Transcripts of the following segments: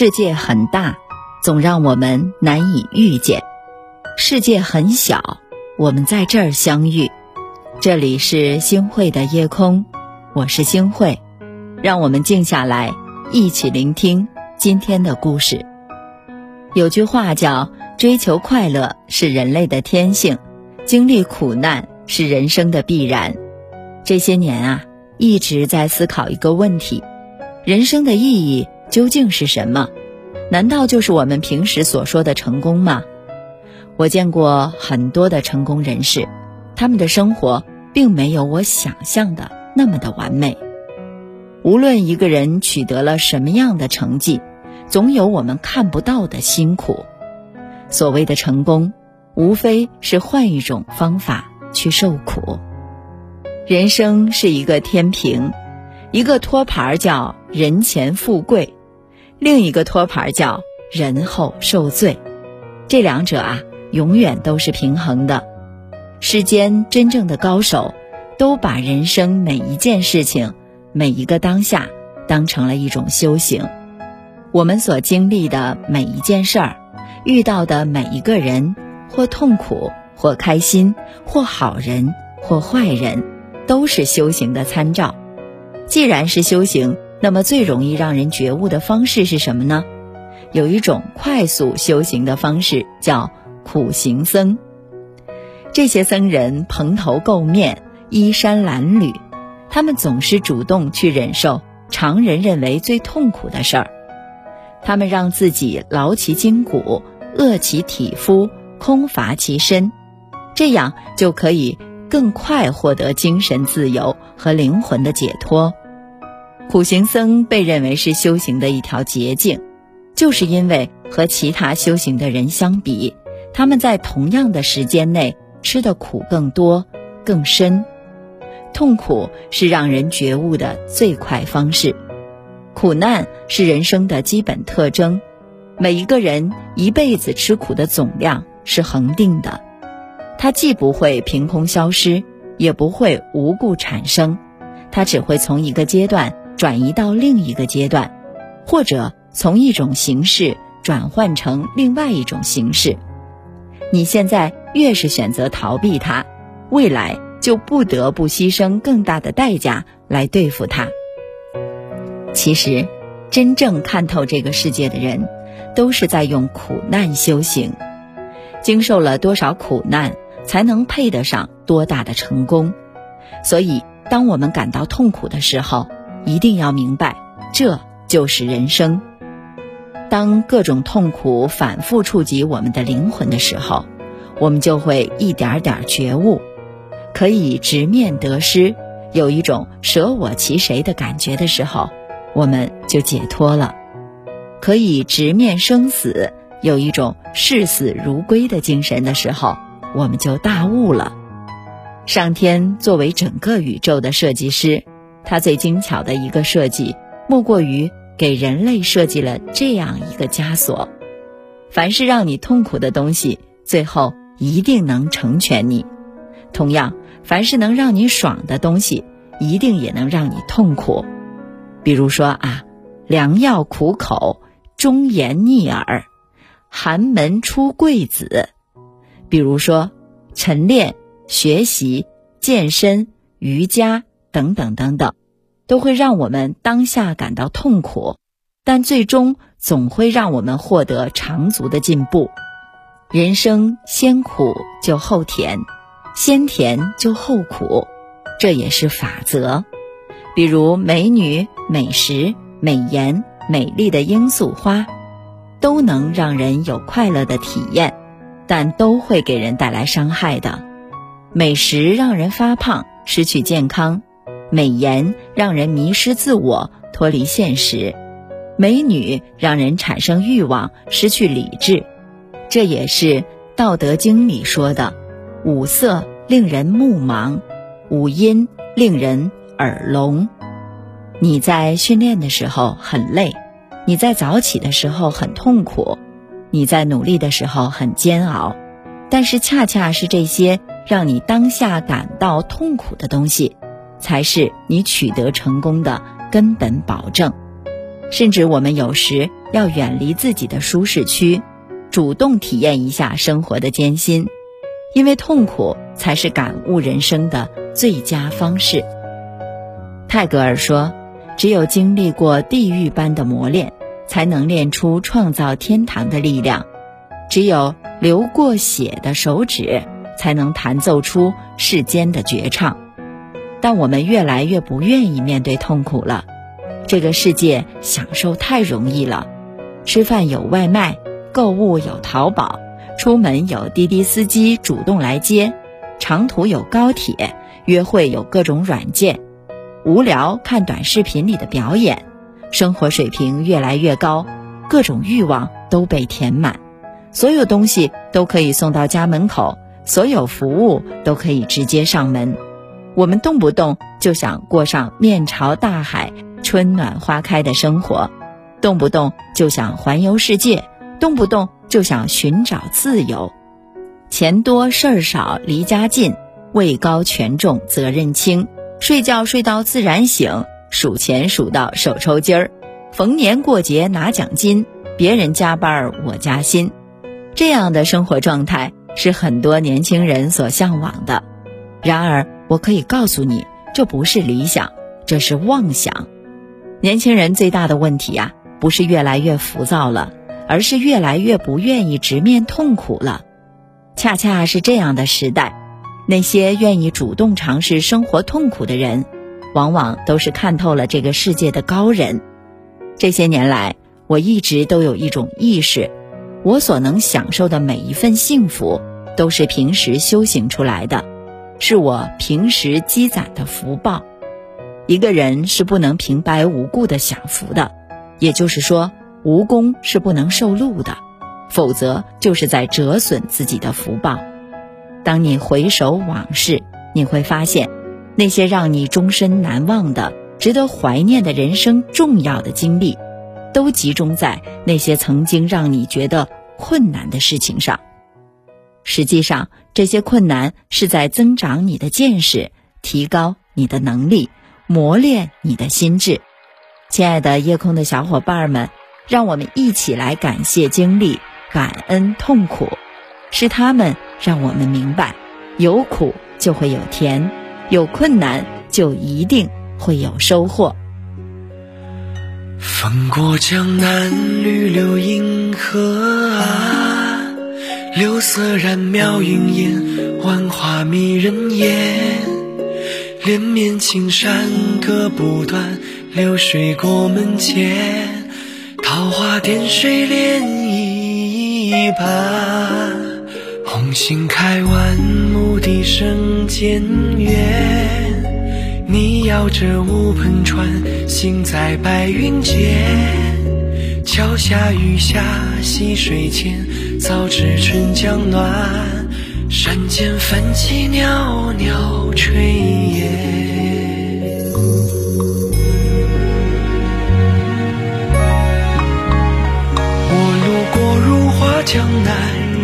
世界很大，总让我们难以遇见；世界很小，我们在这儿相遇。这里是星汇的夜空，我是星汇，让我们静下来，一起聆听今天的故事。有句话叫“追求快乐是人类的天性，经历苦难是人生的必然”。这些年啊，一直在思考一个问题：人生的意义。究竟是什么？难道就是我们平时所说的成功吗？我见过很多的成功人士，他们的生活并没有我想象的那么的完美。无论一个人取得了什么样的成绩，总有我们看不到的辛苦。所谓的成功，无非是换一种方法去受苦。人生是一个天平，一个托盘叫人前富贵。另一个托盘叫“人后受罪”，这两者啊，永远都是平衡的。世间真正的高手，都把人生每一件事情、每一个当下，当成了一种修行。我们所经历的每一件事儿，遇到的每一个人，或痛苦，或开心，或好人，或坏人，都是修行的参照。既然是修行。那么最容易让人觉悟的方式是什么呢？有一种快速修行的方式叫苦行僧。这些僧人蓬头垢面、衣衫褴褛，他们总是主动去忍受常人认为最痛苦的事儿。他们让自己劳其筋骨、饿其体肤、空乏其身，这样就可以更快获得精神自由和灵魂的解脱。苦行僧被认为是修行的一条捷径，就是因为和其他修行的人相比，他们在同样的时间内吃的苦更多、更深。痛苦是让人觉悟的最快方式，苦难是人生的基本特征。每一个人一辈子吃苦的总量是恒定的，它既不会凭空消失，也不会无故产生，它只会从一个阶段。转移到另一个阶段，或者从一种形式转换成另外一种形式。你现在越是选择逃避它，未来就不得不牺牲更大的代价来对付它。其实，真正看透这个世界的人，都是在用苦难修行。经受了多少苦难，才能配得上多大的成功？所以，当我们感到痛苦的时候，一定要明白，这就是人生。当各种痛苦反复触及我们的灵魂的时候，我们就会一点点觉悟，可以直面得失，有一种舍我其谁的感觉的时候，我们就解脱了；可以直面生死，有一种视死如归的精神的时候，我们就大悟了。上天作为整个宇宙的设计师。他最精巧的一个设计，莫过于给人类设计了这样一个枷锁：凡是让你痛苦的东西，最后一定能成全你；同样，凡是能让你爽的东西，一定也能让你痛苦。比如说啊，良药苦口，忠言逆耳，寒门出贵子；比如说，晨练、学习、健身、瑜伽。等等等等，都会让我们当下感到痛苦，但最终总会让我们获得长足的进步。人生先苦就后甜，先甜就后苦，这也是法则。比如美女、美食、美颜、美丽的罂粟花，都能让人有快乐的体验，但都会给人带来伤害的。美食让人发胖，失去健康。美颜让人迷失自我，脱离现实；美女让人产生欲望，失去理智。这也是《道德经》里说的：“五色令人目盲，五音令人耳聋。”你在训练的时候很累，你在早起的时候很痛苦，你在努力的时候很煎熬，但是恰恰是这些让你当下感到痛苦的东西。才是你取得成功的根本保证。甚至我们有时要远离自己的舒适区，主动体验一下生活的艰辛，因为痛苦才是感悟人生的最佳方式。泰戈尔说：“只有经历过地狱般的磨练，才能练出创造天堂的力量；只有流过血的手指，才能弹奏出世间的绝唱。”但我们越来越不愿意面对痛苦了。这个世界享受太容易了，吃饭有外卖，购物有淘宝，出门有滴滴司机主动来接，长途有高铁，约会有各种软件。无聊看短视频里的表演，生活水平越来越高，各种欲望都被填满，所有东西都可以送到家门口，所有服务都可以直接上门。我们动不动就想过上面朝大海、春暖花开的生活，动不动就想环游世界，动不动就想寻找自由。钱多事儿少离家近，位高权重责任轻。睡觉睡到自然醒，数钱数到手抽筋儿，逢年过节拿奖金，别人加班儿我加薪，这样的生活状态是很多年轻人所向往的。然而，我可以告诉你，这不是理想，这是妄想。年轻人最大的问题呀，不是越来越浮躁了，而是越来越不愿意直面痛苦了。恰恰是这样的时代。那些愿意主动尝试生活痛苦的人，往往都是看透了这个世界的高人。这些年来，我一直都有一种意识：我所能享受的每一份幸福，都是平时修行出来的，是我平时积攒的福报。一个人是不能平白无故的享福的，也就是说，无功是不能受禄的，否则就是在折损自己的福报。当你回首往事，你会发现，那些让你终身难忘的、值得怀念的人生重要的经历，都集中在那些曾经让你觉得困难的事情上。实际上，这些困难是在增长你的见识，提高你的能力，磨练你的心智。亲爱的夜空的小伙伴们，让我们一起来感谢经历，感恩痛苦。是他们让我们明白，有苦就会有甜，有困难就一定会有收获。风过江南，绿柳映河岸，柳色染描云烟，万花迷人眼。连绵青山隔不断，流水过门前，桃花点水涟漪般。红杏开完，牧笛声渐远。你摇着乌篷船，行在白云间。桥下雨下溪水间，早知春江暖，山间泛起袅袅炊烟。我路过如画江南。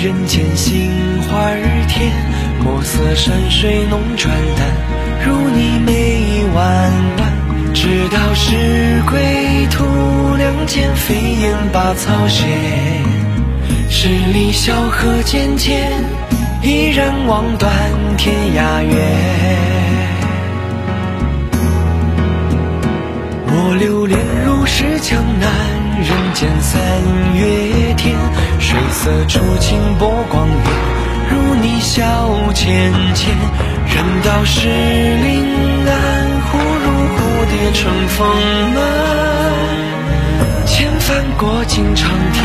人间杏花儿甜，墨色山水浓转淡，如你眉弯弯。直到是归途，两肩飞燕把草衔。十里小河渐渐，依然望断天涯远。我流连如是江南。人间三月天，水色初晴波光远，如你笑浅浅。人道是临安，忽如蝴蝶乘风满。千帆过尽长天，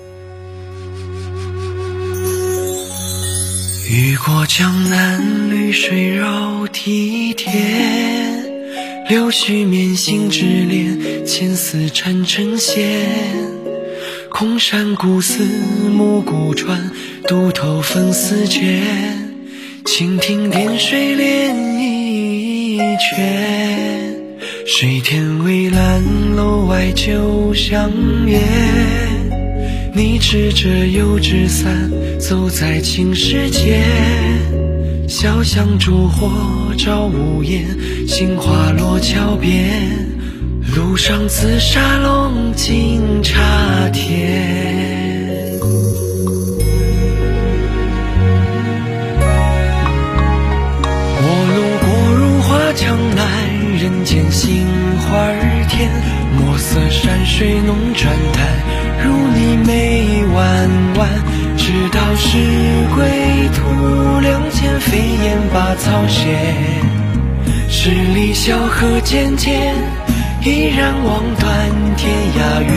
雨过江南，绿水绕堤田。柳絮绵心之恋，牵丝缠成线。空山古寺，暮鼓传，渡头分丝卷。蜻蜓点水涟漪圈。水天微蓝，楼外酒香烟。你执着油纸伞，走在青石街。小巷烛火照屋檐，杏花落桥边。路上紫砂龙井茶甜。烟把草鞋。十里小河渐渐，依然望断天涯远。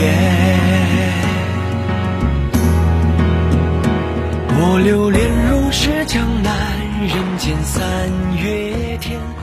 我流连如是江南，人间三月天。